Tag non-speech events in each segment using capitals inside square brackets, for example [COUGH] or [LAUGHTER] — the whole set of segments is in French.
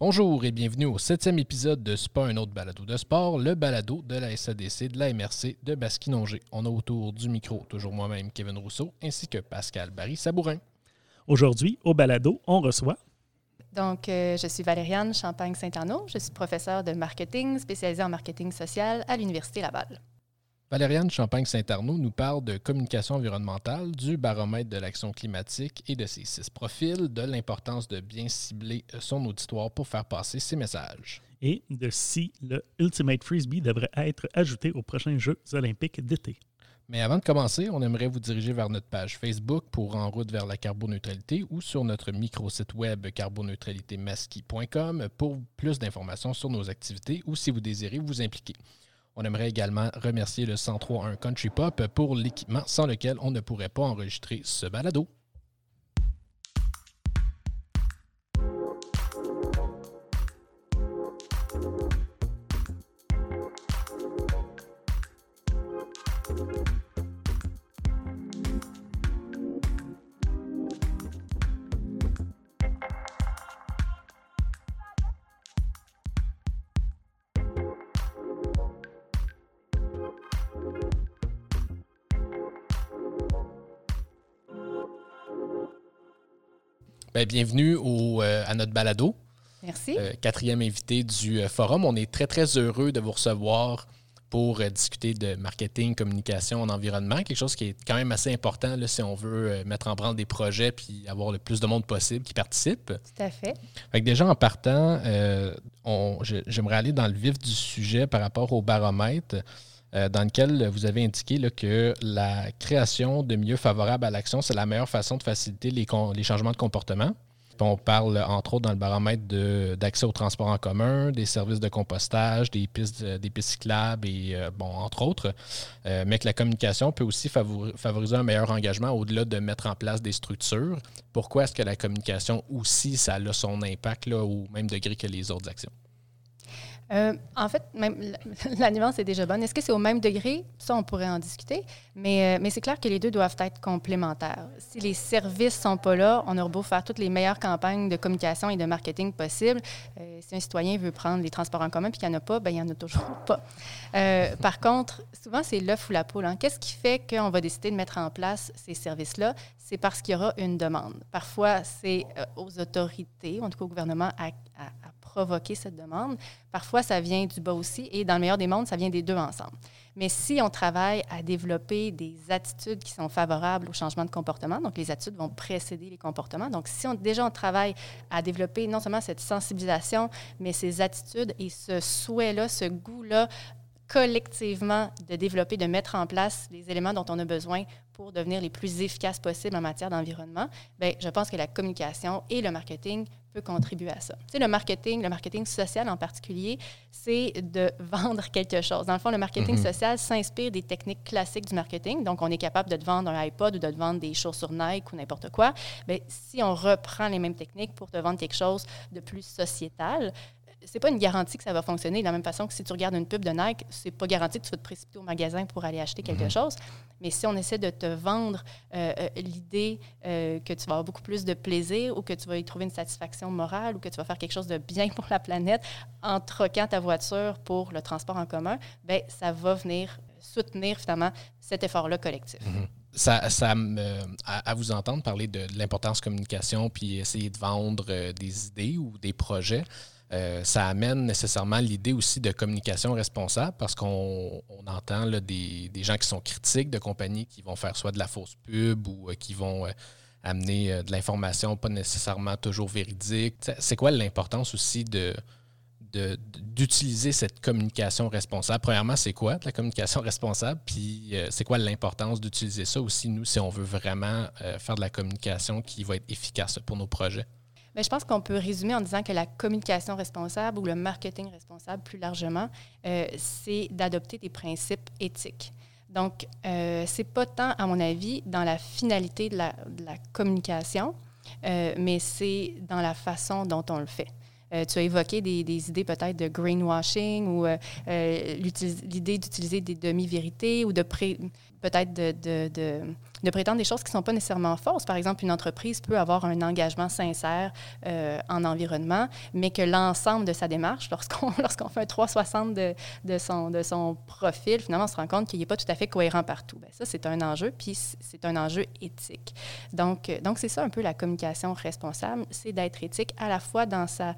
Bonjour et bienvenue au septième épisode de C'est pas un autre balado de sport, le balado de la SADC de la MRC de Basquinongé. On a autour du micro toujours moi-même Kevin Rousseau ainsi que Pascal Barry-Sabourin. Aujourd'hui, au balado, on reçoit donc, euh, je suis Valériane Champagne-Saint-Arnaud. Je suis professeure de marketing spécialisée en marketing social à l'Université Laval. Valériane Champagne-Saint-Arnaud nous parle de communication environnementale, du baromètre de l'action climatique et de ses six profils, de l'importance de bien cibler son auditoire pour faire passer ses messages. Et de si le Ultimate Frisbee devrait être ajouté aux prochains Jeux olympiques d'été. Mais avant de commencer, on aimerait vous diriger vers notre page Facebook pour En route vers la carboneutralité ou sur notre micro-site web carboneutralitémasqui.com pour plus d'informations sur nos activités ou si vous désirez vous impliquer. On aimerait également remercier le 1031 Country Pop pour l'équipement sans lequel on ne pourrait pas enregistrer ce balado. Ben, bienvenue au, euh, à notre balado. Merci. Euh, quatrième invité du euh, forum. On est très, très heureux de vous recevoir pour discuter de marketing, communication en environnement, quelque chose qui est quand même assez important là, si on veut mettre en branle des projets puis avoir le plus de monde possible qui participe. Tout à fait. fait déjà, en partant, j'aimerais aller dans le vif du sujet par rapport au baromètre. Euh, dans lequel vous avez indiqué que la création de milieux favorables à l'action, c'est la meilleure façon de faciliter les, changements de comportement. On parle entre autres dans le baromètre d'accès au transport en commun, des services de compostage, des pistes, des pistes cyclables et euh, entre autres. Euh, mais que la communication peut aussi favoriser un meilleur engagement au-delà de mettre en place des structures. Pourquoi est-ce que la communication aussi, ça a son impact au même degré que les autres actions? Euh, en fait, même [LAUGHS] la, nuance est déjà bonne. Est-ce que c'est au même degré? Ça, on pourrait en discuter. Mais, euh, c'est clair que les deux doivent être complémentaires. Si les services sont pas là, on aura beau faire toutes les meilleures campagnes de communication et de marketing possibles. Euh, si un citoyen veut prendre les transports en commun et qu'il n'y en a pas, bien, il n'y en a toujours [LAUGHS] pas. par contre, souvent, c'est l'œuf ou la poule. Hein. Qu'est-ce qui fait qu'on va décider de mettre en place ces services-là? C'est parce qu'il y aura une demande. Parfois, c'est aux autorités, en tout cas au gouvernement, à, à provoquer cette demande. Parfois, ça vient du bas aussi, et dans le meilleur des mondes, ça vient des deux ensemble. Mais si on travaille à développer des attitudes qui sont favorables au changement de comportement, donc les attitudes vont précéder les comportements. Donc, si on, déjà on travaille à développer non seulement cette sensibilisation, mais ces attitudes et ce souhait-là, ce goût-là collectivement de développer, de mettre en place les éléments dont on a besoin pour devenir les plus efficaces possibles en matière d'environnement, bien, je pense que la communication et le marketing peut contribuer à ça. Tu sais, le marketing, le marketing social en particulier, c'est de [LAUGHS] vendre quelque chose. Dans le fond, le marketing mhm. social s'inspire des techniques classiques du marketing. Donc, on est capable de te vendre un iPod ou de te vendre des chaussures Nike ou n'importe quoi. Bien, si on reprend les mêmes techniques pour te vendre quelque chose de plus sociétal, c'est pas une garantie que ça va fonctionner. De la même façon que si tu regardes une pub de Nike, c'est pas garanti que tu vas te précipiter au magasin pour aller acheter quelque mhm. chose. Mais si on essaie de te vendre euh, euh, l'idée euh, que tu vas avoir beaucoup plus de plaisir ou que tu vas y trouver une satisfaction morale ou que tu vas faire quelque chose de bien pour la planète en troquant ta voiture pour le transport en commun, ben ça va venir soutenir finalement cet effort-là collectif. Mhm. Ça, ça à, vous entendre parler de, de l'importance communication puis essayer de vendre des idées ou des projets, euh, ça amène nécessairement l'idée aussi de communication responsable parce qu'on entend des, gens qui sont critiques de compagnies qui vont faire soit de la fausse pub ou euh, qui vont euh, amener de l'information pas nécessairement toujours véridique. C'est quoi l'importance aussi d'utiliser cette communication responsable? Premièrement, c'est quoi la communication [LAUGHS] responsable? Puis c'est quoi l'importance d'utiliser ça aussi, nous, si on veut vraiment faire de la communication qui va être efficace pour nos projets? Mais je pense qu'on peut résumer en disant que la communication responsable ou le marketing responsable plus largement, euh, c'est d'adopter des principes éthiques. Donc, euh, c'est pas tant, à mon avis, dans la finalité de la, communication, euh, mais c'est dans la façon dont on le fait. Euh, tu as évoqué des, des idées peut-être de greenwashing ou l'idée d'utiliser des demi-vérités ou de pré peut-être de, prétendre des choses qui ne sont pas nécessairement fausses. Par exemple, une entreprise peut avoir un engagement sincère euh, en environnement, mais que l'ensemble de sa démarche, lorsqu'on [LAUGHS] fait un 360 de, son, profil, finalement, on se rend compte qu'il n'est pas tout à fait cohérent partout. Bien, ça, c'est un enjeu, puis c'est un enjeu éthique. Donc, euh, donc c'est ça un peu la communication responsable, c'est d'être éthique à la fois dans sa,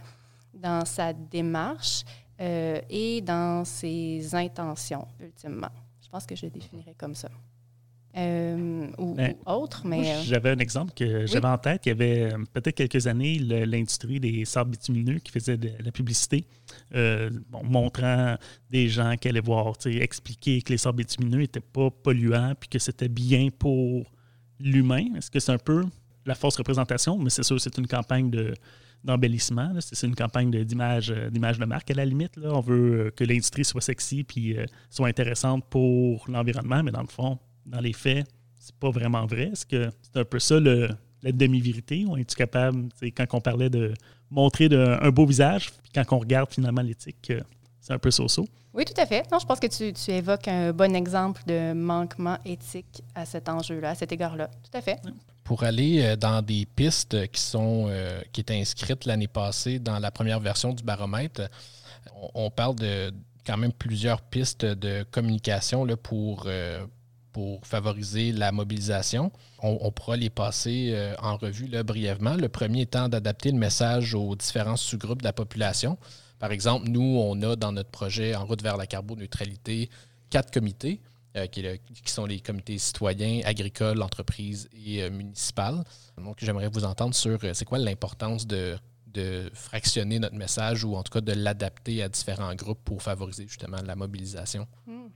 dans sa démarche euh, et dans ses intentions, ultimement. Je pense que je le définirais comme ça. Euh, ou, ben, autre, mais... Euh, j'avais un exemple que j'avais en tête. Il y avait peut-être quelques années l'industrie des sables bitumineux qui faisait de la publicité, montrant des gens qui allaient voir, expliquer que les sables bitumineux n'étaient pas polluants puis que c'était bien pour l'humain. Est-ce que c'est un peu la fausse représentation? Mais c'est sûr, c'est une campagne de, d'embellissement. C'est une campagne d'image de, de marque à la limite. Là. On veut euh, que l'industrie soit sexy puis euh, soit intéressante pour l'environnement, mais dans le fond, dans les faits, c'est pas vraiment vrai. Est-ce que c'est un peu ça le, la demi-vérité? Ou es-tu capable, quand on parlait de montrer un beau visage, puis quand on regarde finalement l'éthique, euh, c'est un peu so-so? Oui, tout à fait. Non, je pense que tu, tu, évoques un bon exemple de manquement éthique à cet enjeu-là, à cet égard-là. Tout à fait pour aller euh, dans des pistes qui sont euh, qui étaient inscrites l'année passée dans la première version du baromètre. On, parle de quand même plusieurs pistes de communication pour, euh, pour favoriser la mobilisation. On, pourra les passer en revue brièvement. Le premier étant d'adapter le message aux différents sous-groupes de la population. Par exemple, nous, on a dans notre projet En route vers la carboneutralité quatre comités. Euh, qui, sont les comités citoyens, agricoles, entreprises et euh, municipales. Donc, j'aimerais vous entendre sur euh, c'est quoi l'importance de, fractionner notre message ou en tout cas de l'adapter à différents groupes pour favoriser justement la mobilisation. Hmm.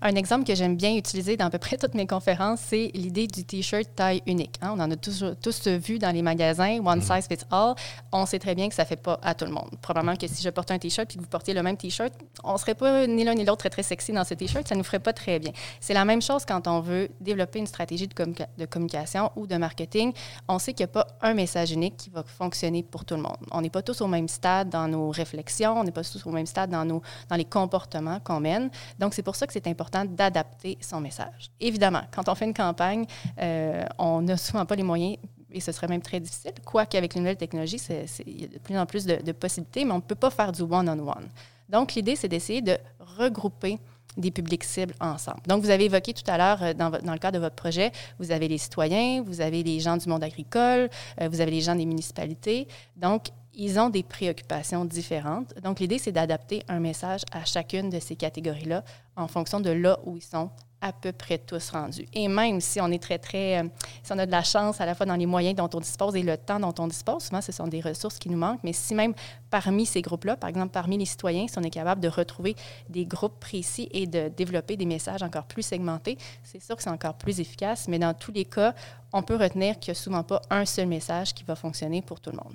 Un exemple que j'aime bien utiliser dans à peu près toutes mes conférences, c'est l'idée du T-shirt taille unique. Hein. On en a tous, tous vu dans les magasins, one mm-hmm. size fits all. On sait très bien que ça ne fait pas à tout le monde. Probablement que si je portais un T-shirt et que vous portiez le même T-shirt, on ne serait pas ni l'un ni l'autre très, très sexy dans ce T-shirt. Ça ne nous ferait pas très bien. C'est la même chose quand on veut développer une stratégie de, de communication ou de marketing. On sait qu'il n'y a pas un message unique qui va fonctionner pour tout le monde. On n'est pas tous au même stade dans nos réflexions, on n'est pas tous au même stade dans, nos, dans les comportements qu'on mène. Donc, c'est pour ça que c'est important d'adapter son message. Évidemment, quand on fait une campagne, euh, on n'a souvent pas les moyens et ce serait même très difficile. Quoique avec les nouvelles technologies, il y a de plus en plus de, possibilités, mais on ne peut pas faire du one-on-one. Donc, l'idée, c'est d'essayer de regrouper des publics cibles ensemble. Donc, vous avez évoqué tout à l'heure, euh, dans, le cadre de votre projet, vous avez les citoyens, vous avez les gens du monde agricole, euh, vous avez les gens des municipalités. Donc, ils ont des préoccupations différentes. Donc, l'idée, c'est d'adapter un message à chacune de ces catégories-là en fonction de là où ils sont à peu près tous rendus. Et même si on est très, très, euh, si on a de la chance à la fois dans les moyens dont on dispose et le temps dont on dispose, souvent ce sont des ressources qui nous manquent, mais si même parmi ces groupes-là, par exemple parmi les citoyens, si on est capable de retrouver des groupes précis et de développer des messages encore plus segmentés, c'est sûr que c'est encore plus efficace, mais dans tous les cas, on peut retenir qu'il n'y a souvent pas un seul message qui va fonctionner pour tout le monde.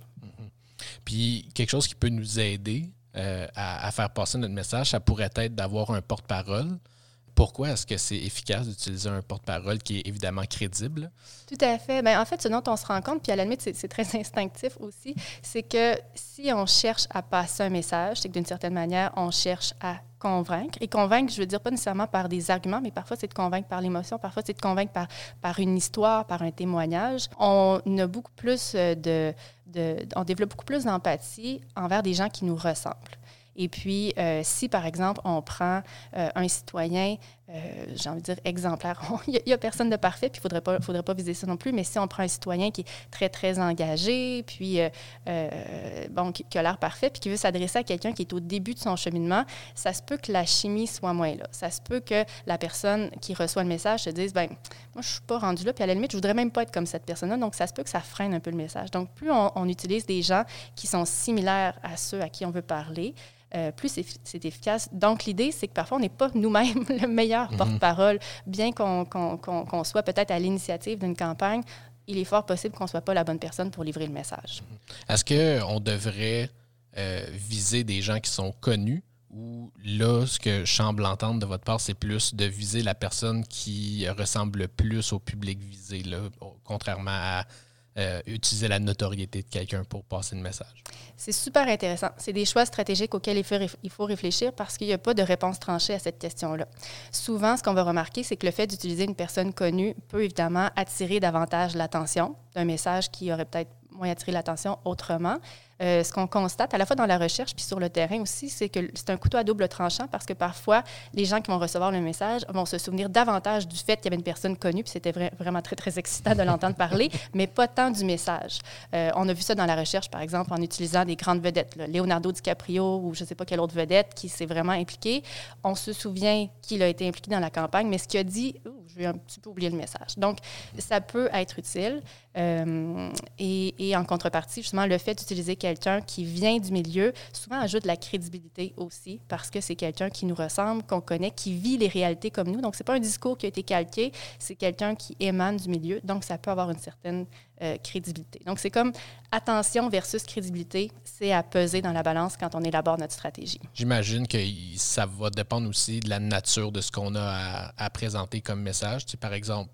Puis quelque chose qui peut nous aider euh, à, faire passer notre message, ça pourrait être d'avoir un porte-parole. Pourquoi est-ce que c'est efficace d'utiliser un porte-parole qui est évidemment crédible? Tout à fait. Bien, en fait, ce dont on se rend compte, puis à la limite, c'est très [LAUGHS] instinctif aussi, c'est que si on cherche à passer un message, c'est que d'une certaine manière, on cherche à convaincre. Et convaincre, je veux dire pas nécessairement par des arguments, mais parfois c'est de convaincre par l'émotion, parfois c'est de convaincre par, par une histoire, par un témoignage. On a beaucoup plus euh, de, de on développe beaucoup plus d'empathie envers des gens qui nous ressemblent. Et puis, euh, si par exemple, on prend euh, un citoyen, euh, j'ai envie de dire exemplaire, [LAUGHS] il n'y a, personne de parfait, puis il ne faudrait pas, faudrait pas viser ça non plus, mais si on prend un citoyen qui est très, très engagé, puis bon, qui, a l'air parfait, puis qui veut s'adresser à quelqu'un qui est au début de son cheminement, ça se peut que la chimie soit moins là. Ça se peut que la personne qui reçoit le message se dise, ben moi, je ne suis pas rendu là, puis à la limite, je voudrais même pas être comme cette personne-là, donc ça se peut que ça freine un peu le message. Donc, plus on utilise des gens qui sont similaires à ceux à qui on veut parler, euh, plus c'est efficace. Donc, l'idée, c'est que parfois, on n'est pas nous-mêmes [LAUGHS] le meilleur mhm. porte-parole, bien qu'on soit peut-être à l'initiative d'une campagne. Il est fort possible qu'on ne soit pas la bonne personne pour livrer le message. Mhm. Est-ce qu'on devrait euh, viser des gens qui sont connus ou là, ce que je semble entendre de votre part, c'est plus de viser la personne qui ressemble le plus au public visé, là, contrairement à euh, utiliser la notoriété de quelqu'un pour passer le message? C'est super intéressant. C'est des choix stratégiques auxquels il faut, réfléchir parce qu'il n'y a pas de réponse tranchée à cette question-là. Souvent, ce qu'on va remarquer, c'est que le fait d'utiliser une personne connue peut évidemment attirer davantage l'attention d'un message qui aurait peut-être moins attiré l'attention autrement. Euh, ce qu'on constate à la fois dans la recherche puis sur le terrain aussi, c'est que c'est un couteau à double tranchant parce que parfois, les gens qui vont recevoir le message vont se souvenir davantage du fait qu'il y avait une personne connue, puis c'était vraiment très, très excitant de l'entendre parler, [LAUGHS] mais pas tant du message. Euh, on a vu ça dans la recherche, par exemple, en utilisant des grandes vedettes, Leonardo DiCaprio ou je ne sais pas quelle autre vedette qui s'est vraiment impliqué. On se souvient qu'il a été impliqué dans la campagne, mais ce qu'il a dit, je vais un petit peu oublier le message. Donc, ça peut être utile. Euh, et, et, en contrepartie, justement, le fait d'utiliser quelqu'un qui vient du milieu, souvent ajoute de la crédibilité aussi, parce que c'est quelqu'un qui nous ressemble, qu'on connaît, qui vit les réalités comme nous. Donc, ce n'est pas un discours qui a été calqué, c'est quelqu'un qui émane du milieu. Donc, ça peut avoir une certaine euh, crédibilité. Donc, c'est comme attention versus crédibilité, c'est à peser dans la balance quand on élabore notre stratégie. J'imagine que ça va dépendre aussi de la nature de ce qu'on a à, présenter comme message. Tu par exemple,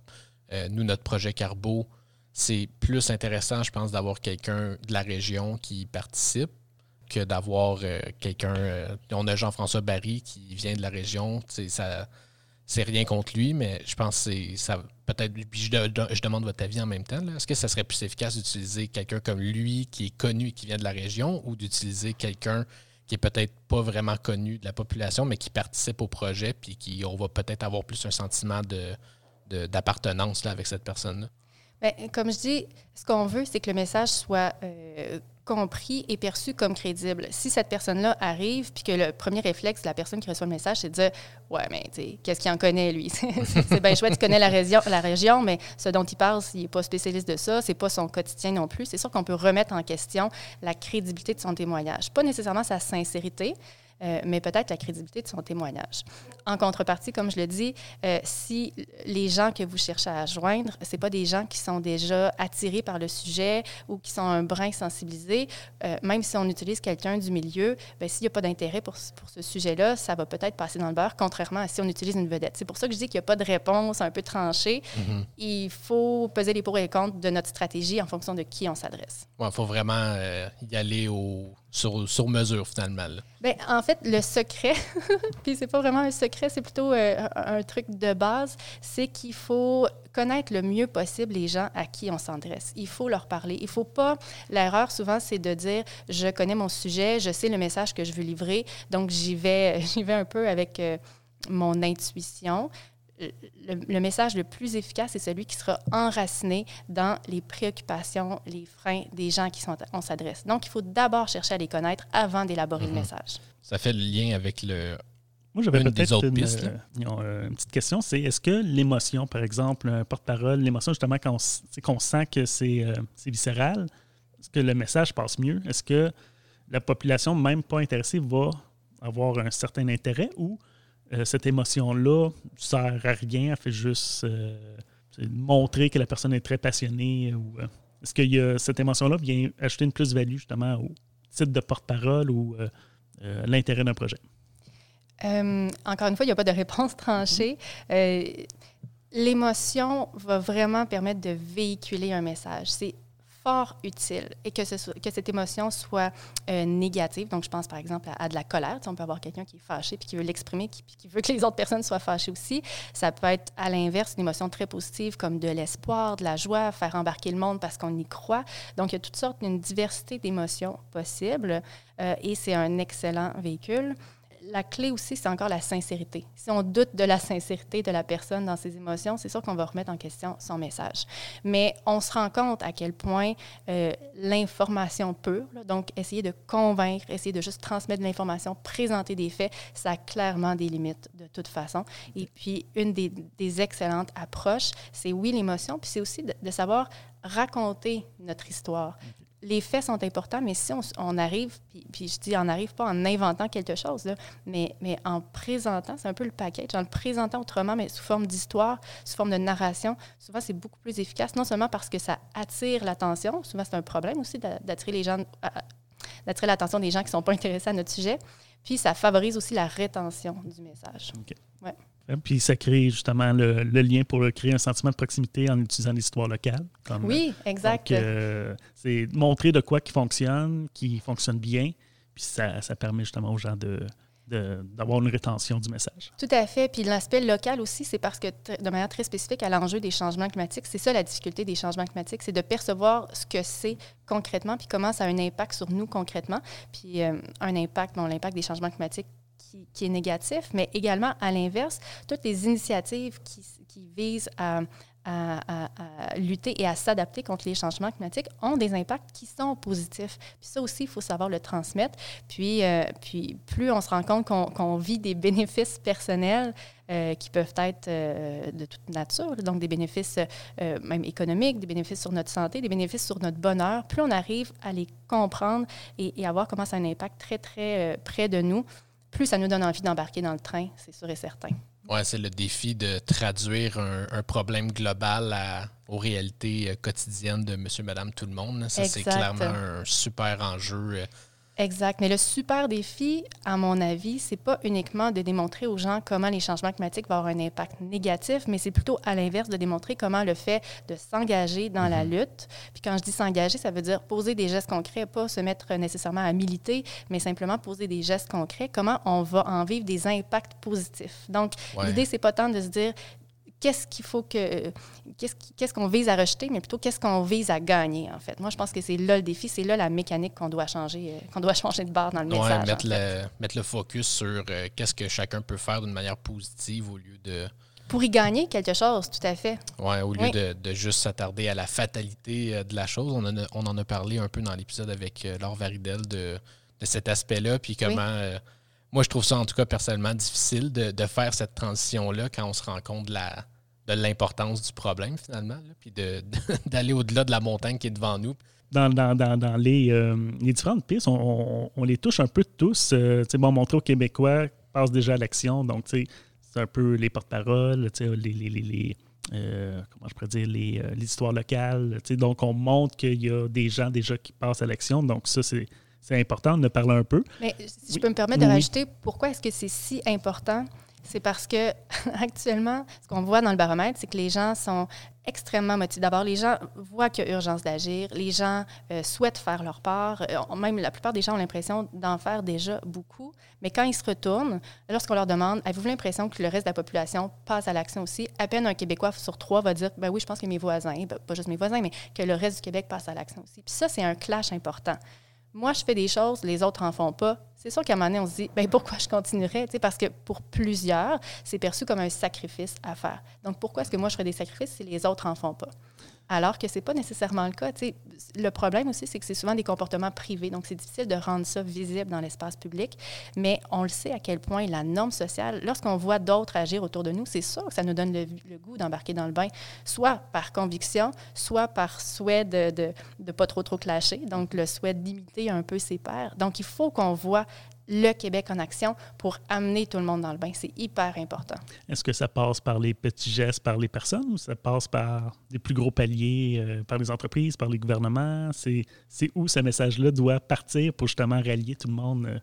euh, nous, notre projet Carbo, c'est plus intéressant, je pense, d'avoir quelqu'un de la région qui participe que d'avoir euh, quelqu'un. Euh, on a Jean-François Barry qui vient de la région. C'est rien contre lui, mais je pense que c'est ça. Peut-être. je, je, demande votre avis en même temps. Est-ce que ça serait plus efficace d'utiliser quelqu'un comme lui qui est connu et qui vient de la région ou d'utiliser quelqu'un qui est peut-être pas vraiment connu de la population, mais qui participe au projet, puis qui on va peut-être avoir plus un sentiment d'appartenance avec cette personne-là? Bien, comme je dis, ce qu'on veut, c'est que le message soit euh, compris et perçu comme crédible. Si cette personne-là arrive, puis que le premier réflexe de la personne qui reçoit le message, c'est de dire Ouais, mais qu'est-ce qu'il en connaît, lui? [LAUGHS] C'est bien chouette, il connaît la région, la région, mais ce dont il parle, il n'est pas spécialiste de ça, c'est pas son quotidien non plus. C'est sûr qu'on peut remettre en question la crédibilité de son témoignage. Pas nécessairement sa sincérité, euh, mais peut-être la crédibilité de son témoignage. En contrepartie, comme je le dis, euh, si les gens que vous cherchez à joindre, ce pas des gens qui sont déjà attirés par le sujet ou qui sont un brin sensibilisés, euh, même si on utilise quelqu'un du milieu, ben, s'il n'y a pas d'intérêt pour, pour, ce sujet-là, ça va peut-être passer dans le beurre, contrairement à si on utilise une vedette. C'est pour ça que je dis qu'il n'y a pas de réponse un peu tranchée. Mm-hmm. Il faut peser les pour et les contre de notre stratégie en fonction de qui on s'adresse. Il faut vraiment y aller au sur, mesure, finalement. Bien, en fait, le secret, [LAUGHS] puis c'est pas vraiment un secret, c'est plutôt euh, un truc de base, c'est qu'il faut connaître le mieux possible les gens à qui on s'adresse. Il faut leur parler. Il faut pas. L'erreur, souvent, c'est de dire je connais mon sujet, je sais le message que je veux livrer, donc j'y vais, [LAUGHS] vais un peu avec. Euh, mon intuition le, message le plus efficace est celui qui sera enraciné dans les préoccupations, les freins des gens qui sont, on s'adresse. Donc, il faut d'abord chercher à les connaître avant d'élaborer le mhm. message. Ça fait le lien avec le. Moi, j'avais peut-être une, euh, une, petite question. C'est est-ce que l'émotion, par exemple, un porte-parole, l'émotion, justement, quand on, sent que euh, c'est viscéral, est-ce que le message passe mieux? Est-ce que la population, même pas intéressée, va avoir un certain intérêt ou euh, cette émotion-là ne sert à rien, elle fait juste euh, montrer que la personne est très passionnée. Euh, est-ce que cette émotion-là vient ajouter une plus-value justement au titre de porte-parole ou l'intérêt d'un projet? encore une fois, il n'y a pas de réponse [LAUGHS] tranchée. L'émotion va vraiment permettre de véhiculer un message. C'est fort utile et que, ce que cette émotion soit euh, négative. Donc, je pense par exemple à, de la colère. on peut avoir quelqu'un qui est fâché puis qui veut l'exprimer, qui, qui veut que les autres personnes soient fâchées aussi. Ça peut être à l'inverse une émotion très positive comme de l'espoir, de la joie, faire embarquer le monde parce qu'on y croit. Donc, il y a toutes sortes, une diversité d'émotions possibles euh, et c'est un excellent véhicule la clé aussi, c'est encore la sincérité. Si on doute de la sincérité de la personne dans ses émotions, c'est sûr qu'on va remettre en question son message. Mais on se rend compte à quel point euh, l'information pure, donc essayer de convaincre, essayer de juste transmettre de l'information, présenter des faits, ça a clairement des limites de toute façon. Et puis, une des, excellentes approches, c'est oui l'émotion, puis c'est aussi de, savoir raconter notre histoire les faits sont importants, mais si on, arrive, puis, je dis on n'arrive pas en inventant quelque chose, mais, mais en présentant, c'est un peu le package, en le présentant autrement, mais sous forme d'histoire, sous forme de narration, souvent c'est beaucoup plus efficace, non seulement parce que ça attire l'attention, souvent c'est un problème aussi d'attirer les gens, d'attirer l'attention des gens qui ne sont pas intéressés à notre sujet, puis ça favorise aussi la rétention du message. OK. Ouais. Puis ça crée justement le, lien pour créer un sentiment de proximité en utilisant l'histoire locale. oui, exact. Euh, c'est montrer de quoi qui fonctionne, qui fonctionne bien, puis ça, ça permet justement aux gens de, d'avoir une rétention du message. Tout à fait. Puis l'aspect local aussi, c'est parce que de manière très spécifique à l'enjeu des changements climatiques, c'est ça la difficulté des changements climatiques, c'est de percevoir ce que c'est concrètement, puis comment ça a un impact sur nous concrètement. Puis euh, un impact, bon, l'impact des changements climatiques qui, est négatif, mais également à l'inverse, toutes les initiatives qui, visent à, lutter et à s'adapter contre les changements climatiques ont des impacts qui sont positifs. Puis ça aussi, il faut savoir le transmettre. Puis, euh, plus on se rend compte qu'on vit des bénéfices personnels euh, qui peuvent être euh, de toute nature, donc des bénéfices même économiques, des bénéfices sur notre santé, des bénéfices sur notre bonheur, plus on arrive à les comprendre et, et à voir comment ça a un impact très, très près de nous, plus ça nous donne envie d'embarquer dans le train, c'est sûr et certain. Oui, c'est le défi de traduire un, problème global aux réalités euh, quotidiennes de monsieur, madame, tout le monde. Ça, c'est clairement un super enjeu euh, Exact. Mais le super défi, à mon avis, c'est pas uniquement de démontrer aux gens comment les changements climatiques vont avoir un impact négatif, mais c'est plutôt à l'inverse de démontrer comment le fait de s'engager dans la mhm. lutte. Puis quand je dis s'engager, ça veut dire poser des gestes concrets, pas se mettre nécessairement à militer, mais simplement poser des gestes concrets. Comment on va en vivre des impacts positifs? Donc, l'idée, c'est pas tant de se dire qu'est-ce qu'il faut que. Qu'est-ce qu'on vise à rejeter, mais plutôt qu'est-ce qu'on vise à gagner, en fait. Moi, je pense que c'est là le défi, c'est là la mécanique qu'on doit changer, euh, qu'on doit [LAUGHS] changer de barre dans le message. Mettre, le, mettre le focus sur euh, qu'est-ce que chacun peut faire d'une manière positive au lieu de. Pour y gagner quelque chose, tout à fait. Ouais, au lieu de, juste s'attarder à la fatalité euh, de la chose. On en a, on en a parlé un peu dans l'épisode avec Laure Varidel de, de cet aspect-là, puis comment moi, je trouve ça, en tout cas, personnellement, difficile de, faire cette transition-là quand on se rend compte de la de l'importance du problème, finalement, puis [LAUGHS] d'aller au-delà de la montagne qui est devant nous. Dans, dans, les, euh, les, différentes pistes, on, les touche un peu tous. Euh, bon, montrer aux Québécois passe déjà à l'action. Donc, c'est un peu les porte-paroles, les, les, les euh, comment je pourrais dire, les, histoires locales. Donc, on montre qu'il y a des gens déjà qui passent à l'action. Donc, ça, c'est c'est important de parler un peu. Mais si je peux me permettre de rajouter, pourquoi est-ce que c'est si important? C'est parce que [LAUGHS] actuellement, ce qu'on voit dans le baromètre, c'est que les gens sont extrêmement motivés. D'abord, les gens voient qu'il y a urgence d'agir. Les gens euh, souhaitent faire leur part. Euh, même la plupart des gens ont l'impression d'en faire déjà beaucoup. Mais quand ils se retournent, lorsqu'on leur demande Avez-vous l'impression que le reste de la population passe à l'action aussi? À peine un Québécois sur trois va dire Ben oui, je pense que mes voisins, ben, pas juste mes voisins, mais que le reste du Québec passe à l'action aussi. Puis ça, c'est un clash important moi, je fais des choses, les autres n'en font pas. C'est sûr qu'à un moment donné, on se dit, ben pourquoi je continuerais? parce que pour plusieurs, c'est perçu comme un sacrifice à faire. Donc, pourquoi est-ce que moi, je ferais des sacrifices si les autres n'en font pas? Alors que ce n'est pas nécessairement le cas. le problème aussi, c'est que c'est souvent des comportements privés, donc c'est difficile de rendre ça visible dans l'espace public, mais on le sait à quel point la norme sociale, lorsqu'on voit d'autres agir autour de nous, c'est sûr que ça nous donne le, goût d'embarquer dans le bain, soit par conviction, soit par souhait de ne pas trop trop clasher, donc le souhait d'imiter un peu ses pairs. Donc il faut qu'on voit le Québec en action pour amener tout le monde dans le bain. C'est hyper important. Est-ce que ça passe par les petits gestes, par les personnes, ou ça passe par des plus gros paliers, euh, par les entreprises, par les gouvernements? C'est où ce message-là doit partir pour justement rallier tout le monde? Euh,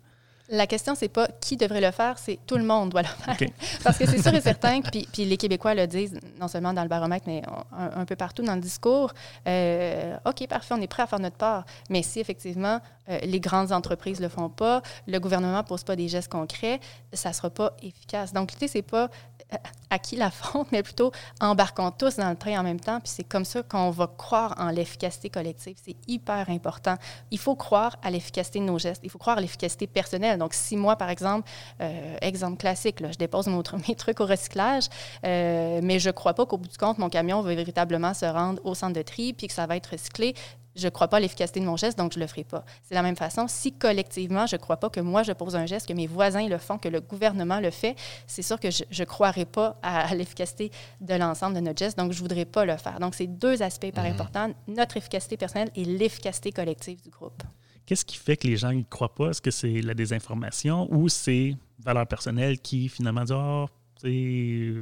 la question, c'est pas qui devrait le faire, c'est tout le monde doit le faire. [LAUGHS] Parce que c'est sûr et certain, puis, puis, les Québécois le disent, non seulement dans le baromètre, mais un, peu partout dans le discours. Euh, OK, parfait, on est prêt à faire notre part. Mais si effectivement euh, les grandes entreprises le font pas, le gouvernement pose pas des gestes concrets, ça sera pas efficace. Donc l'idée, c'est pas [LAUGHS] à qui la faute, mais plutôt embarquons tous dans le train en même temps. Puis c'est comme ça qu'on va croire en l'efficacité collective. C'est hyper important. Il faut croire à l'efficacité de nos gestes. Il faut croire à l'efficacité personnelle. Donc, si moi, par exemple, euh, exemple classique, je dépose [LAUGHS] mes trucs au recyclage, euh, mais je ne crois pas qu'au bout du compte, mon camion va véritablement se rendre au centre de tri puis que ça va être recyclé, je ne crois pas à l'efficacité de mon geste, donc je ne le ferai pas. C'est la même façon, si collectivement, je ne crois pas que moi, je pose un geste, que mes voisins le font, que le gouvernement le fait, c'est sûr que je ne croirai pas à, l'efficacité de l'ensemble de notre geste, donc je ne voudrais pas le faire. Donc, c'est deux aspects hyper importants, notre efficacité personnelle et l'efficacité collective du groupe. Qu'est-ce qui fait que les gens ne croient pas? Est-ce que c'est la désinformation ou c'est valeur personnelle qui finalement dit oh, c'est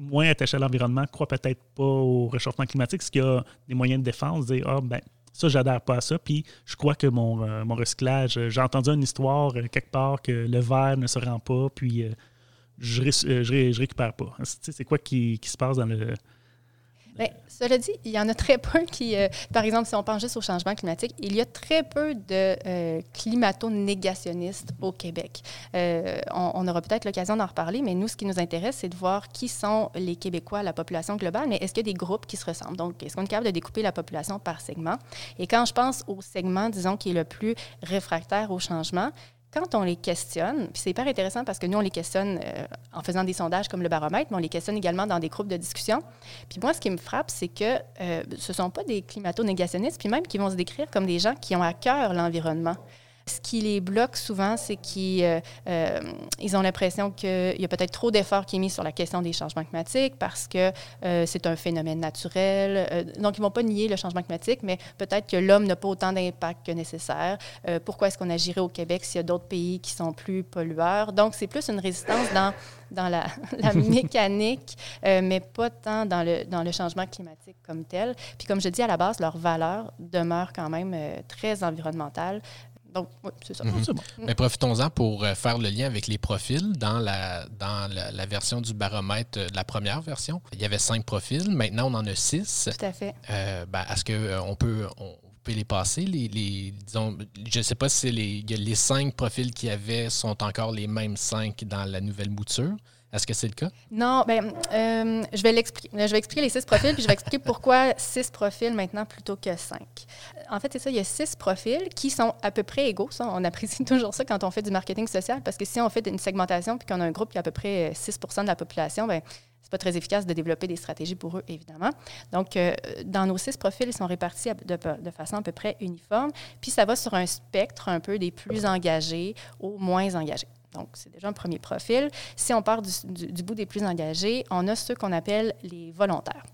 moins attaché à l'environnement, croit peut-être pas au réchauffement climatique, ce qu'il y a des moyens de défense, dire Ah, ben, ça, j'adhère pas à ça. Puis je crois que mon, euh, mon recyclage, euh, j'ai entendu une histoire euh, quelque part que le verre ne se rend pas, puis je, ne récupère pas. C'est quoi qui, qui, se passe dans le, Bien, cela dit, il y en a très peu qui, euh, par exemple, si on pense juste au changement climatique, il y a très peu de euh, climato-négationnistes au Québec. Euh, on, aura peut-être l'occasion d'en reparler, mais nous, ce qui nous intéresse, c'est de voir qui sont les Québécois, la population globale, mais est-ce qu'il y a des groupes qui se ressemblent? Donc, est-ce qu'on est capable de découper la population par segment? Et quand je pense au segment, disons, qui est le plus réfractaire au changement, quand on les questionne, puis c'est hyper intéressant parce que nous, on les questionne euh, en faisant des sondages comme le baromètre, mais on les questionne également dans des groupes de discussion. Puis moi, ce qui me frappe, c'est que euh, ce ne sont pas des climato-négationnistes, puis même qui vont se décrire comme des gens qui ont à cœur l'environnement. Ce qui les bloque souvent, c'est qu'ils euh, euh, ont l'impression qu'il y a peut-être trop d'efforts qui sont mis sur la question des changements climatiques parce que euh, c'est un phénomène naturel. donc, ils ne vont pas nier le changement climatique, mais peut-être que l'homme n'a pas autant d'impact que nécessaire. pourquoi est-ce qu'on agirait au Québec s'il y a d'autres pays qui sont plus pollueurs? Donc, c'est plus une résistance dans, dans la, [LAUGHS] la [LAUGHS] mécanique, mais pas tant dans le, dans le changement climatique comme tel. Puis, comme je dis, à la base, leur valeur demeure quand même très environnementale. Donc, oui, c'est ça. Mhm. Mais profitons-en pour euh, faire le lien avec les profils. Dans la, dans la, version du baromètre, euh, la première version, il y avait cinq profils. Maintenant, on en a six. Tout à fait. Euh, ben, Est-ce qu'on peut, on peut les passer? Les, les disons, je ne sais pas si les, les cinq profils qu'il y avait sont encore les mêmes cinq dans la nouvelle mouture. Est-ce que c'est le cas? Non, bien, euh, je, vais l'expliquer. je vais expliquer les six profils, puis je vais expliquer pourquoi six profils maintenant plutôt que cinq. En fait, c'est ça, il y a six profils qui sont à peu près égaux. On apprécie [LAUGHS] toujours ça quand on fait du marketing social, parce que si on fait une segmentation puis qu'on a un groupe qui a à peu près 6 de la population, bien, c'est pas très efficace de développer des stratégies pour eux, évidemment. Donc, euh, dans nos six profils, ils sont répartis de, façon à peu près uniforme. Puis, ça va sur un spectre un peu des plus engagés aux moins engagés. Donc, c'est déjà un premier profil. Si on part du, bout des plus engagés, on a ceux qu'on appelle les volontaires.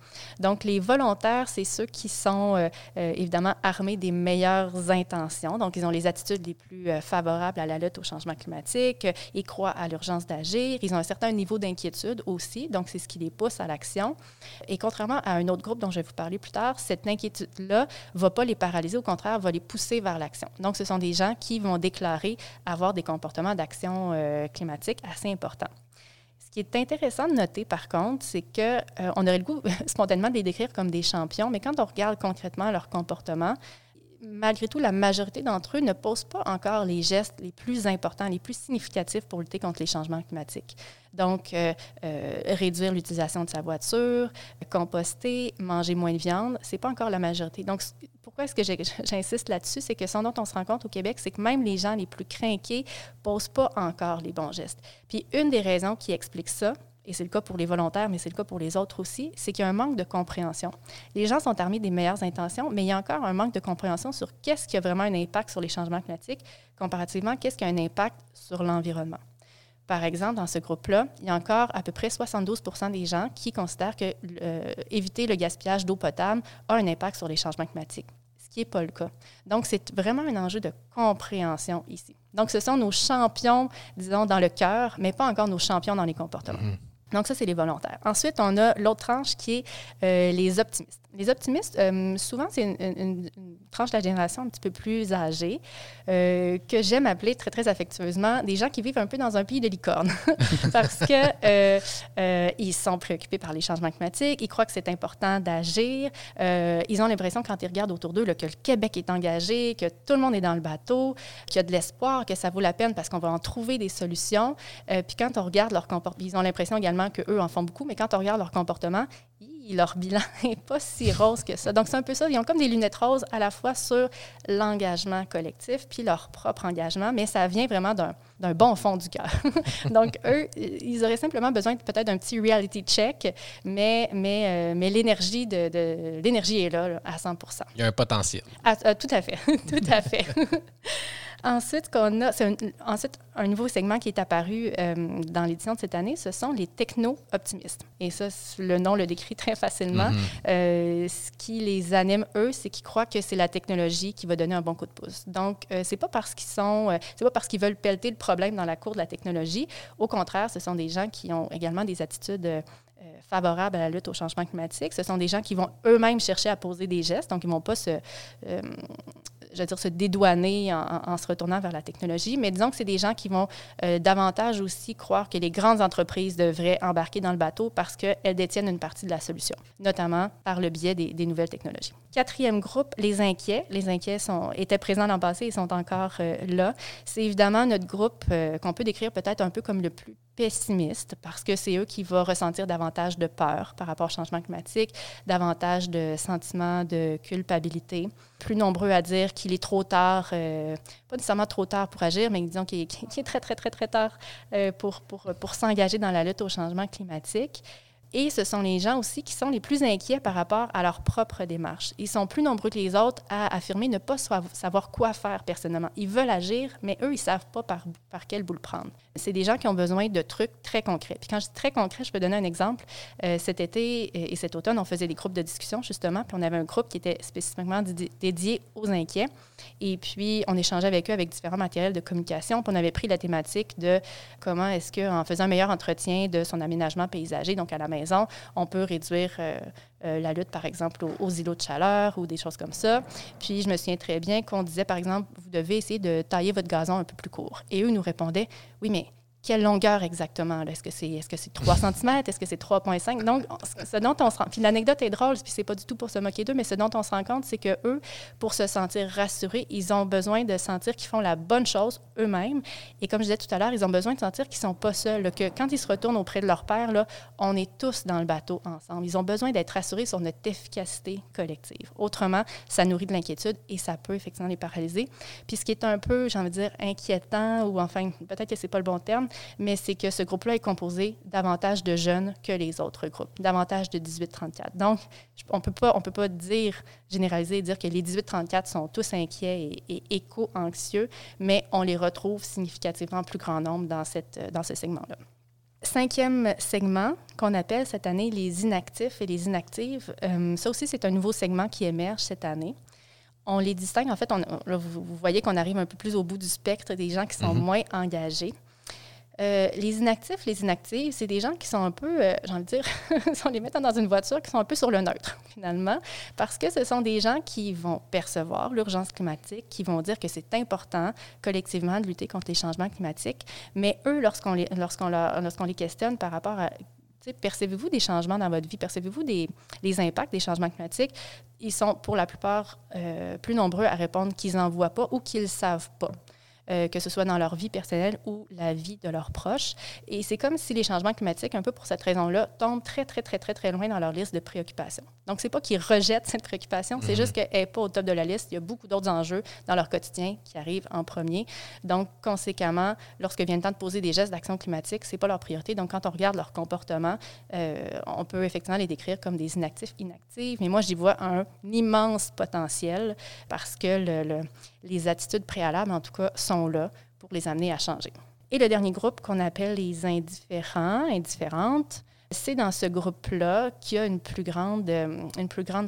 Donc, les volontaires, c'est ceux qui sont euh, euh, évidemment armés des meilleures intentions. Donc, ils ont les attitudes les plus euh, favorables à la lutte au changement climatique. Ils croient à l'urgence d'agir. Ils ont un certain niveau d'inquiétude aussi. Donc, c'est ce qui les pousse à l'action. Et contrairement à un autre groupe dont je vais vous parler plus tard, cette inquiétude-là ne va pas les paralyser. Au contraire, va les pousser vers l'action. Donc, ce sont des gens qui vont déclarer avoir des comportements d'action euh, climatique assez important. Ce qui est intéressant de noter, par contre, c'est qu'on euh, aurait le goût [LAUGHS] spontanément de les décrire comme des champions, mais quand on regarde concrètement leur comportement, malgré tout, la majorité d'entre eux ne posent pas encore les gestes les plus importants, les plus significatifs pour lutter contre les changements climatiques. Donc, euh, réduire l'utilisation de sa voiture, composter, manger moins de viande, ce n'est pas encore la majorité. Donc, pourquoi est-ce que [LAUGHS] j'insiste là-dessus? C'est que ce dont on se rend compte au Québec, c'est que même les gens les plus crainqués posent pas encore les bons gestes. Puis, une des raisons qui explique ça, et c'est le cas pour les volontaires, mais c'est le cas pour les autres aussi, c'est qu'il y a un manque de compréhension. Les gens sont armés des meilleures intentions, mais il y a encore un manque de compréhension sur qu'est-ce qui a vraiment un impact sur les changements climatiques, comparativement, qu'est-ce qui a un impact sur l'environnement. Par exemple, dans ce groupe-là, il y a encore à peu près 72% des gens qui considèrent que euh, éviter le gaspillage d'eau potable a un impact sur les changements climatiques, qui n'est pas le cas. Donc, c'est vraiment un enjeu de compréhension ici. Donc, ce sont nos champions, disons, dans le cœur, mais pas encore nos champions dans les comportements. Mm-hmm. Donc, ça, c'est les volontaires. Ensuite, on a l'autre tranche qui est euh, les optimistes. Les optimistes, euh, souvent, c'est une, tranche de la génération un petit peu plus âgée, euh, que j'aime appeler très, très affectueusement des gens qui vivent un peu dans un pays de licorne. [LAUGHS] Parce qu'ils sont préoccupés par les changements climatiques, ils croient que c'est important d'agir. ils ont l'impression, quand ils regardent autour d'eux, que le Québec est engagé, que tout le monde est dans le bateau, qu'il y a de l'espoir, que ça vaut la peine parce qu'on va en trouver des solutions. puis quand on regarde leur comportement, ils ont l'impression également qu'eux en font beaucoup, mais quand on regarde leur comportement, leur bilan [LAUGHS] n'est pas si rose que ça. Donc, c'est un peu ça. Ils ont comme des lunettes roses à la fois sur l'engagement collectif puis leur propre engagement, mais ça vient vraiment d'un bon fond du cœur. [LAUGHS] Donc, eux, ils auraient simplement besoin peut-être d'un petit reality check, mais, mais, euh, mais l'énergie de, l'énergie est là, à 100% Il y a un potentiel. Tout à fait. [LAUGHS] tout à fait. Ensuite, qu'on a, un, ensuite, un nouveau segment qui est apparu euh, dans l'édition de cette année, ce sont les techno-optimistes. Et ça, le nom le décrit très facilement. Mm-hmm. Euh, ce qui les anime, eux, c'est qu'ils croient que c'est la technologie qui va donner un bon coup de pouce. Donc, euh, c'est pas parce qu'ils sont, c'est pas parce qu'ils veulent pelleter le problème dans la cour de la technologie. Au contraire, ce sont des gens qui ont également des attitudes favorables à la lutte au changement climatique. Ce sont des gens qui vont eux-mêmes chercher à poser des gestes, donc ils ne vont pas se, je veux dire, se dédouaner en, se retournant vers la technologie, mais disons que c'est des gens qui vont euh, davantage aussi croire que les grandes entreprises devraient embarquer dans le bateau parce qu'elles détiennent une partie de la solution, notamment par le biais des, nouvelles technologies. Quatrième groupe, les inquiets. Les inquiets sont, étaient présents le passé et sont encore euh, là. C'est évidemment notre groupe euh, qu'on peut décrire peut-être un peu comme le plus pessimiste parce que c'est eux qui vont ressentir davantage de peur par rapport au changement climatique, davantage de sentiments de culpabilité, plus nombreux à dire qu'il est trop tard, euh, pas nécessairement trop tard pour agir, mais disons qu'il est, très, très, très, très tard euh, pour, pour, pour s'engager dans la lutte au changement climatique. Et ce sont les gens aussi qui sont les plus inquiets par rapport à leur propre démarche. Ils sont plus nombreux que les autres à affirmer ne pas savoir quoi faire personnellement. Ils veulent agir, mais eux, ils ne savent pas par, par quel bout le prendre. C'est des gens qui ont besoin de trucs très concrets. Puis quand je dis très concret, je peux donner un exemple. Euh, cet été et cet automne, on faisait des groupes de discussion, justement, puis on avait un groupe qui était spécifiquement dédié aux inquiets. Et puis, on échangeait avec eux avec différents matériels de communication. Puis on avait pris la thématique de comment est-ce qu'en faisant un meilleur entretien de son aménagement paysager, donc à la on peut réduire euh, euh, la lutte, par exemple, aux, îlots de chaleur ou des choses comme ça. Puis, je me souviens très bien qu'on disait, par exemple, vous devez essayer de tailler votre gazon un peu plus court. Et eux nous répondaient, oui, mais quelle longueur exactement? Est-ce que c'est est -ce c'est 3 cm? Est-ce que c'est 3,5? Donc, ce dont on se rend... Puis l'anecdote est drôle, puis c'est pas du tout pour se moquer d'eux, mais ce dont on se rend compte, c'est que eux, pour se sentir rassurés, ils ont besoin de sentir qu'ils font la bonne chose eux-mêmes. Et comme je disais tout à l'heure, ils ont besoin de sentir qu'ils sont pas seuls, que quand ils se retournent auprès de leur père, là, on est tous dans le bateau ensemble. Ils ont besoin d'être rassurés sur notre efficacité collective. Autrement, ça nourrit de l'inquiétude et ça peut effectivement les paralyser. Puis ce qui est un peu, j'ai envie de dire, inquiétant, ou enfin, peut-être que c'est pas le bon terme, mais c'est que ce groupe-là est composé davantage de jeunes que les autres groupes, davantage de 18-34. Donc, on on peut pas dire, généraliser, dire que les 18-34 sont tous inquiets et, éco-anxieux, mais on les retrouve significativement en plus grand nombre dans, cette, dans ce segment-là. Cinquième segment qu'on appelle cette année les inactifs et les inactives. Euh, ça aussi, c'est un nouveau segment qui émerge cette année on les distingue. En fait, on, vous, voyez qu'on arrive un peu plus au bout du spectre des gens qui sont mm-hmm. moins engagés. Euh, les inactifs, les inactives, c'est des gens qui sont un peu, euh, j'ai envie de dire, [LAUGHS] si on les met dans une voiture, qui sont un peu sur le neutre, [LAUGHS] finalement, parce que ce sont des gens qui vont percevoir l'urgence climatique, qui vont dire que c'est important collectivement de lutter contre les changements climatiques, mais eux, lorsqu'on les, les questionne par rapport à Percevez-vous des changements dans votre vie? Percevez-vous des, les impacts des changements climatiques? Ils sont pour la plupart euh, plus nombreux à répondre qu'ils n'en voient pas ou qu'ils ne savent pas. Euh, que ce soit dans leur vie personnelle ou la vie de leurs proches. Et c'est comme si les changements climatiques, un peu pour cette raison-là, tombent très, très, très, très, très loin dans leur liste de préoccupations. Donc, c'est pas qu'ils rejettent cette préoccupation, c'est mhm. juste qu'elle n'est pas au top de la liste. Il y a beaucoup d'autres enjeux dans leur quotidien qui arrivent en premier. Donc, conséquemment, lorsque vient le temps de poser des gestes d'action climatique, c'est pas leur priorité. Donc, quand on regarde leur comportement, euh, on peut effectivement les décrire comme des inactifs inactifs. Mais moi, j'y vois un immense potentiel parce que le les attitudes préalables, en tout cas, sont là pour les amener à changer. Et le dernier groupe qu'on appelle les indifférents, indifférentes, c'est dans ce groupe-là qu'il y a une plus grande, euh,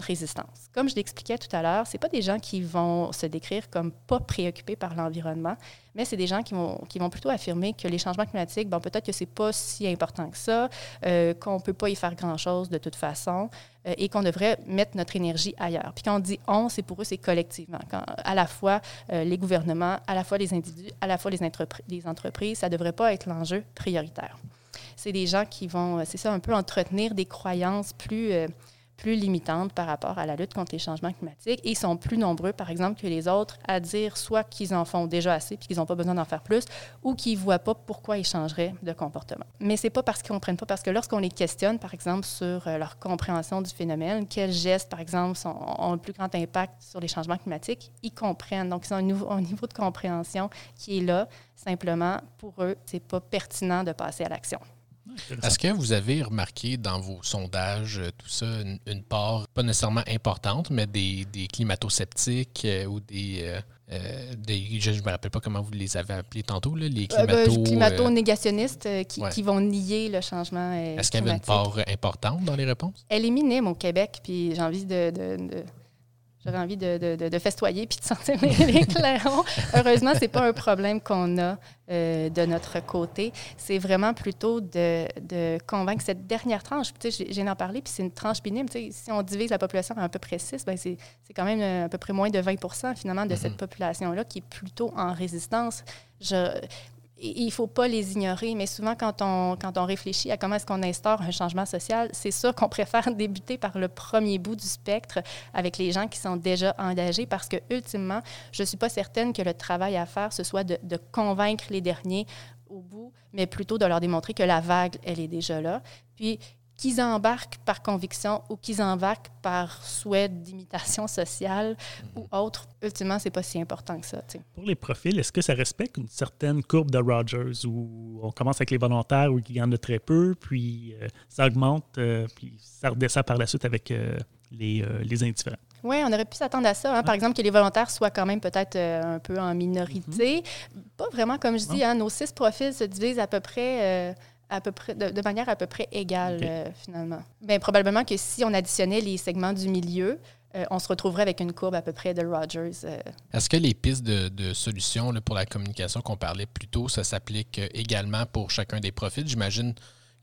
résistance. Comme je l'expliquais tout à l'heure, ce pas des gens qui vont se décrire comme pas préoccupés par l'environnement, mais c'est des gens qui vont, plutôt affirmer que les changements climatiques, bon, peut-être que c'est pas si important que ça, euh, qu'on ne peut pas y faire grand-chose de toute façon euh, et qu'on devrait mettre notre énergie ailleurs. Puis quand on dit on, c'est pour eux, c'est collectivement. À la fois les gouvernements, à la fois les individus, à la fois les, les entreprises, ça ne devrait pas être l'enjeu prioritaire c'est des gens qui vont, euh, c'est ça, un peu entretenir des croyances plus, euh, plus limitantes par rapport à la lutte contre les changements climatiques. Et ils sont plus nombreux, par exemple, que les autres à dire soit qu'ils en font déjà assez puis qu'ils n'ont pas besoin d'en faire plus, ou qu'ils ne voient pas pourquoi ils changeraient de comportement. Mais c'est pas parce qu'ils ne comprennent pas, parce que lorsqu'on les questionne, par exemple, sur euh, leur compréhension du phénomène, quels gestes, par exemple, ont le plus grand impact sur les changements climatiques, ils comprennent. Donc, ils ont un, un niveau de compréhension qui est là. Simplement, pour eux, c'est pas pertinent de passer à l'action. Est-ce que vous avez remarqué dans vos sondages, euh, tout ça, une, part, pas nécessairement importante, mais des, climato-sceptiques euh, ou des, euh, Je ne me rappelle pas comment vous les avez appelés tantôt, là, les ben, climato... climato-négationnistes qui, vont nier le changement Est-ce qu'il y avait une part importante dans les réponses? Elle est minime au Québec, puis j'ai envie de j'aurais envie de, de, festoyer puis de sentir [LAUGHS] les, clairons. Heureusement, c'est pas un problème qu'on a euh, de notre côté. C'est vraiment plutôt de, de, convaincre cette dernière tranche. Tu sais, j'ai en parlé, puis c'est une tranche pénible. Tu sais, si on divise la population par à peu près 6, ben c'est quand même euh, à peu près moins de 20 finalement de cette mm-hmm. population-là qui est plutôt en résistance. Je, il ne faut pas les ignorer, mais souvent, quand on, quand on réfléchit à comment est-ce qu'on instaure un changement social, c'est sûr qu'on [LAUGHS] préfère débuter par le premier bout du spectre avec les gens qui sont déjà engagés parce que, ultimement, je ne suis pas certaine que le travail à faire, ce soit de, de convaincre les derniers au bout, mais plutôt de leur démontrer que la vague, elle est déjà là. Puis, qu'ils embarquent par conviction ou qu'ils embarquent par souhait d'imitation sociale ou mhm. autre, ultimement, c'est pas si important que ça. Pour les profils, est-ce que ça respecte une certaine courbe de Rogers où on commence avec les volontaires où il y en a très peu, puis euh, ça augmente, euh, puis ça redescend par la suite avec euh, les, les, indifférents? Oui, on aurait pu s'attendre à ça. Hein. Par exemple, que les volontaires soient quand même peut-être un peu en minorité. Mhm. Pas vraiment, comme je dis, hein, nos six profils se divisent à peu près à peu près, de, manière à peu près égale, euh, finalement. Bien, probablement que si on additionnait les segments du milieu, euh, on se retrouverait avec une courbe à peu près de Rogers. Euh. Est-ce que les pistes de, solutions pour la communication qu'on parlait plus tôt, ça s'applique également pour chacun des profils? J'imagine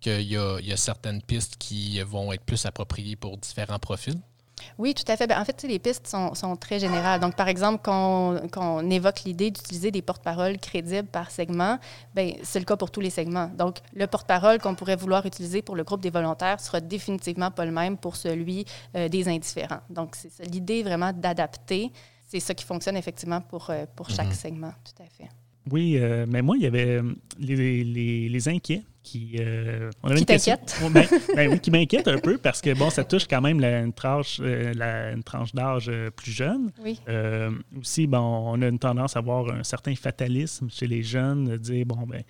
qu'il y, y, a certaines pistes qui vont être plus appropriées pour différents profils. Oui, tout à fait. Ben, en fait, les pistes sont, très générales. Donc, par exemple, quand on, évoque l'idée d'utiliser des porte-paroles crédibles par segment, ben, c'est le cas pour tous les segments. Donc, le porte-parole qu'on pourrait vouloir utiliser pour le groupe des volontaires sera définitivement pas le même pour celui euh, des indifférents. Donc, c'est l'idée vraiment d'adapter. C'est ça qui fonctionne effectivement pour, euh, pour chaque mhm. segment, tout à fait. Oui, euh, mais moi, il y avait les, les inquiets qui. Euh, qui t'inquiète? Ben, ben, oui, qui m'inquiète un peu parce que, bon, ça touche quand même une tranche, euh, une tranche d'âge euh, plus jeune. Oui. aussi, bon, on a une tendance à avoir un certain fatalisme chez les jeunes, de dire, bon, ben,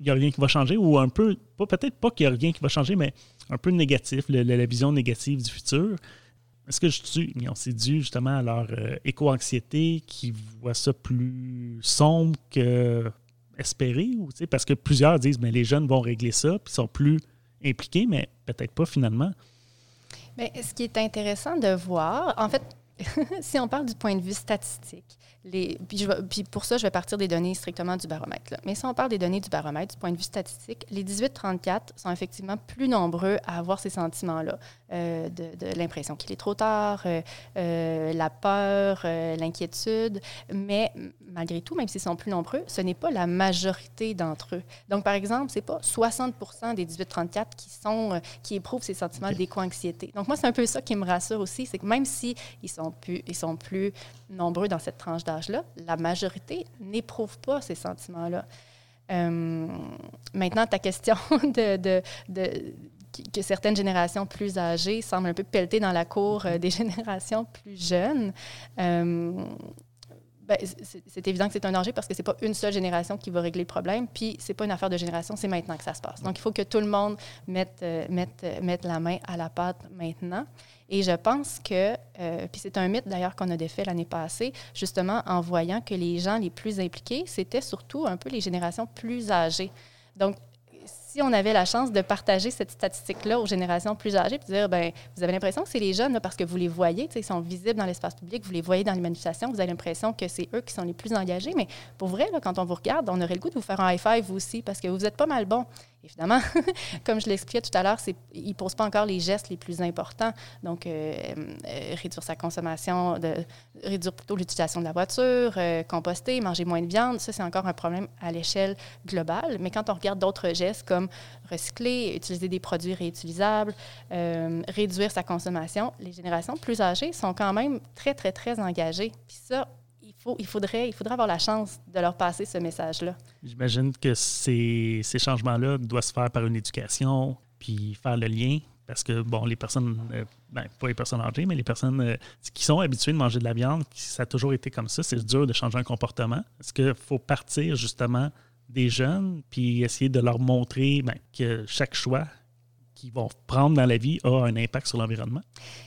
il n'y a rien qui va changer, ou un peu, peut-être pas qu'il n'y a rien qui va changer, mais un peu négatif, la vision négative du futur. Est-ce que je suis, mais on s'est dû justement à leur éco-anxiété qui voit ça plus sombre que espérer? Ou, parce que plusieurs disent que les jeunes vont régler ça, puis sont plus impliqués, mais peut-être pas finalement. Mais ce qui est intéressant de voir, en fait, [LAUGHS] si on parle du point de vue statistique, les, puis, pour ça, je vais partir des données strictement du baromètre. Mais si on parle des données du baromètre, du point de vue statistique, les 18-34 sont effectivement plus nombreux à avoir ces sentiments-là, euh, de, l'impression qu'il est trop tard, euh, euh, la peur, l'inquiétude. Mais malgré tout, même s'ils sont plus nombreux, ce n'est pas la majorité d'entre eux. Donc, par exemple, ce n'est pas 60 des 18-34 qui, sont, qui éprouvent ces sentiments d'éco-anxiété. Donc, moi, c'est un peu ça qui me rassure aussi, c'est que même s'ils si sont, plus, ils sont plus nombreux dans cette tranche là la majorité n'éprouve pas ces sentiments-là. Euh, maintenant, ta question [LAUGHS] de, que certaines générations plus âgées semblent un peu pelleter dans la cour euh, des [LAUGHS] générations plus jeunes. Euh, c'est évident que c'est un danger parce que c'est pas une seule génération qui va régler le problème, puis c'est pas une affaire de génération, c'est maintenant que ça se passe. Donc, il faut que tout le monde mette, mette, mette la main à la pâte maintenant. Et je pense que, euh, puis c'est un mythe d'ailleurs qu'on a défait l'année passée, justement en voyant que les gens les plus impliqués, c'était surtout un peu les générations plus âgées. Donc, si on avait la chance de partager cette statistique-là aux générations plus âgées, puis dire, ben, vous avez l'impression que c'est les jeunes, parce que vous les voyez, ils sont visibles dans l'espace public, vous les voyez dans les manifestations, vous avez l'impression que c'est eux qui sont les plus engagés. Mais pour vrai, quand on vous regarde, on aurait le goût de vous faire un high five vous aussi, parce que vous êtes pas mal bon. Évidemment, [LAUGHS] comme je l'expliquais tout à l'heure, ils ne posent pas encore les gestes les plus importants. Donc, euh, euh, réduire sa consommation, réduire plutôt l'utilisation de la voiture, euh, composter, manger moins de viande, ça, c'est encore un problème à l'échelle globale. Mais quand on regarde d'autres gestes comme recycler, utiliser des produits réutilisables, réduire sa consommation, les générations plus âgées sont quand même très, très, très engagées. Puis ça, il, faudrait, il faudrait avoir la chance de leur passer ce message-là. J'imagine que ces, ces changements-là doivent se faire par une éducation, puis faire le lien. Parce que, bon, les personnes, euh, ben, pas les personnes âgées, mais les personnes euh, qui sont habituées de manger de la viande, ça a toujours été comme ça, c'est dur de changer un comportement. Est-ce qu'il faut partir justement des jeunes, puis essayer de leur montrer ben, que chaque choix qu'ils vont prendre dans la vie a un impact sur l'environnement?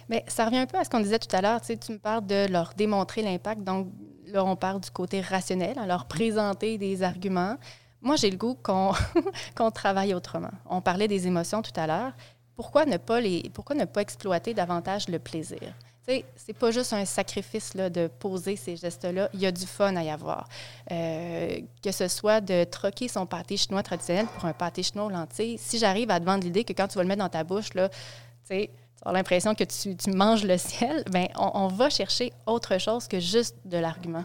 Bien, ça revient un peu à ce qu'on disait tout à l'heure. Tu me parles de leur démontrer l'impact. Donc, là, on parle du côté rationnel, à leur présenter des arguments. Moi, j'ai le goût [LAUGHS] qu'on travaille autrement. On parlait des émotions tout à l'heure. Pourquoi ne pas les, pourquoi ne pas exploiter davantage le plaisir? c'est pas juste un sacrifice là, de poser ces gestes-là. Il y a du fun à y avoir. Euh, que ce soit de troquer son pâté chinois traditionnel pour un pâté chinois aux lentilles. Si j'arrive à te vendre l'idée que quand tu vas le mettre dans ta bouche, là, tu sais, l'impression que tu, manges le ciel, bien, on, on, va chercher autre chose que juste de l'argument.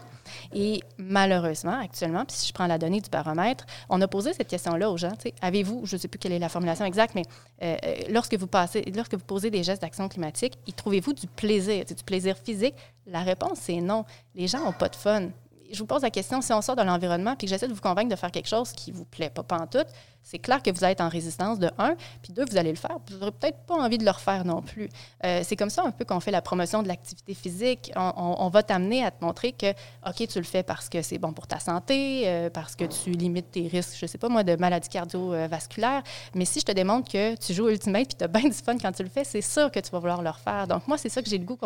Et malheureusement, actuellement, puis si je prends la donnée du baromètre, on a posé cette question-là aux gens. Avez-vous, je ne sais plus quelle est la formulation exacte, mais euh, euh, lorsque, vous passez, lorsque vous posez des gestes d'action climatique, y trouvez-vous du plaisir, du plaisir physique? La réponse, c'est non. Les gens n'ont pas de fun je vous pose la question, si on sort de l'environnement puis que j'essaie de vous convaincre de faire quelque chose qui vous plaît pas, pas en tout, c'est clair que vous être en résistance de un, puis deux, vous allez le faire. Vous n'aurez peut-être pas envie de le refaire non plus. Euh, c'est comme ça un peu qu'on fait la promotion de l'activité physique. On, va t'amener à te montrer que, OK, tu le fais parce que c'est bon pour ta santé, euh, parce que tu limites tes risques, je sais pas moi, de maladies cardiovasculaires. Mais si je te démontre que tu joues Ultimate puis tu as [LAUGHS] bien du fun quand tu le fais, c'est sûr que tu vas vouloir le refaire. Donc, moi, c'est ça que j'ai le goût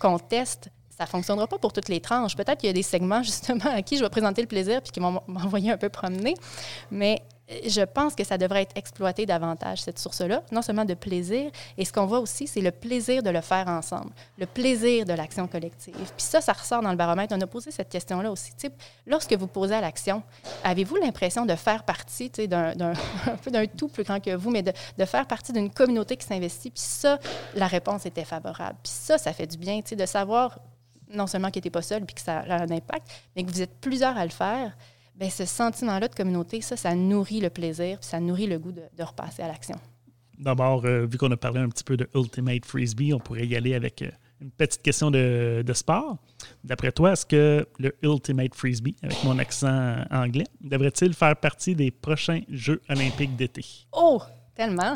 qu'on teste ça ne fonctionnera pas pour toutes les tranches. Peut-être qu'il y a des segments, [LAUGHS] justement, à qui je vais présenter le plaisir puis qui vont m'envoyer un peu promener. Mais je pense que ça devrait être exploité davantage, cette source-là, non seulement de plaisir, et ce qu'on voit aussi, c'est le plaisir de le faire ensemble, le plaisir de l'action collective. Puis ça, ça ressort dans le baromètre. On a posé cette question-là aussi. Type, lorsque vous posez à l'action, avez-vous l'impression de faire partie d'un, [LAUGHS] un peu d'un tout plus grand que vous, mais de, de faire partie d'une communauté qui s'investit? Puis ça, la réponse était favorable. Puis ça, ça fait du bien, de savoir non seulement qu'il n'était pas seul puis que ça a un impact, mais que vous êtes plusieurs à le faire, bien, ce sentiment-là de communauté, ça, ça nourrit le plaisir puis ça nourrit le goût de, repasser à l'action. D'abord, euh, vu qu'on a parlé un petit peu de Ultimate Frisbee, on pourrait y aller avec euh, une petite question de, de sport. D'après toi, est-ce que le Ultimate Frisbee, avec mon accent anglais, devrait-il faire partie des prochains Jeux olympiques d'été? Oh! Tellement.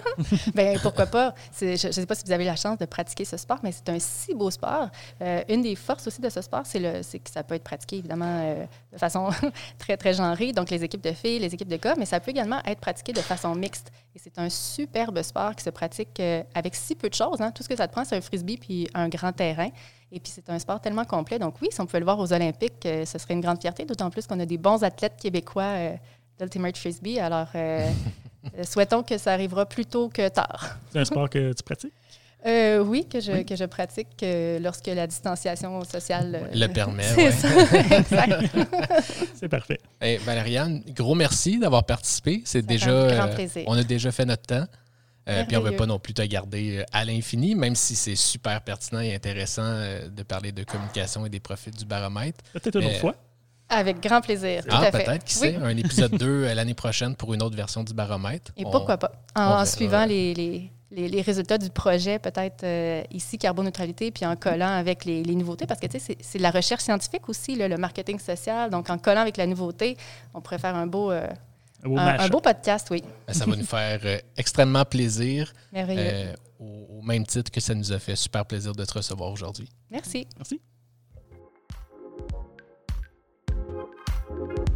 [LAUGHS] ben pourquoi pas? Je ne sais pas si vous avez la chance de pratiquer ce sport, mais c'est un si beau sport. Euh, une des forces aussi de ce sport, c'est que ça peut être pratiqué évidemment euh, de façon [LAUGHS] très, très genrée, donc les équipes de filles, les équipes de gars, mais ça peut également être pratiqué de façon mixte. Et c'est un superbe sport qui se pratique euh, avec si peu de choses. Hein. Tout ce que ça te prend, c'est un frisbee puis un grand terrain. Et puis, c'est un sport tellement complet. Donc, oui, si on pouvait le voir aux Olympiques, ce serait une grande fierté, d'autant plus qu'on a des bons athlètes québécois d'Ultimate Frisbee. Alors, [LAUGHS] souhaitons que ça arrivera plus tôt que tard. C'est un sport que tu pratiques? Euh, oui, que je, que je pratique euh, lorsque la distanciation sociale le permet. [LAUGHS] [LAUGHS] C'est parfait. Hey, Valériane, gros merci d'avoir participé. C'est déjà, grand plaisir. on a déjà fait notre temps. puis on ne veut pas non plus te garder à l'infini, même si c'est super pertinent et intéressant de parler de communication et des profits du baromètre. Peut-être une autre fois. Avec grand plaisir. ah, peut-être, qui sait, un épisode [LAUGHS] 2 euh, l'année prochaine pour une autre version du baromètre. Et pourquoi pas? En, suivant les, les, les, résultats du projet, peut-être euh, ici, carboneutralité, puis en collant avec les, nouveautés, parce que tu sais, c'est de la recherche scientifique aussi, le marketing social. Donc, en collant avec la nouveauté, on pourrait faire un beau. Euh, un, beau podcast, oui. Ben, ça va nous faire extrêmement plaisir. Merveilleux. au, au même titre que ça nous a fait super plaisir de te recevoir aujourd'hui. Merci. Merci. Thank you.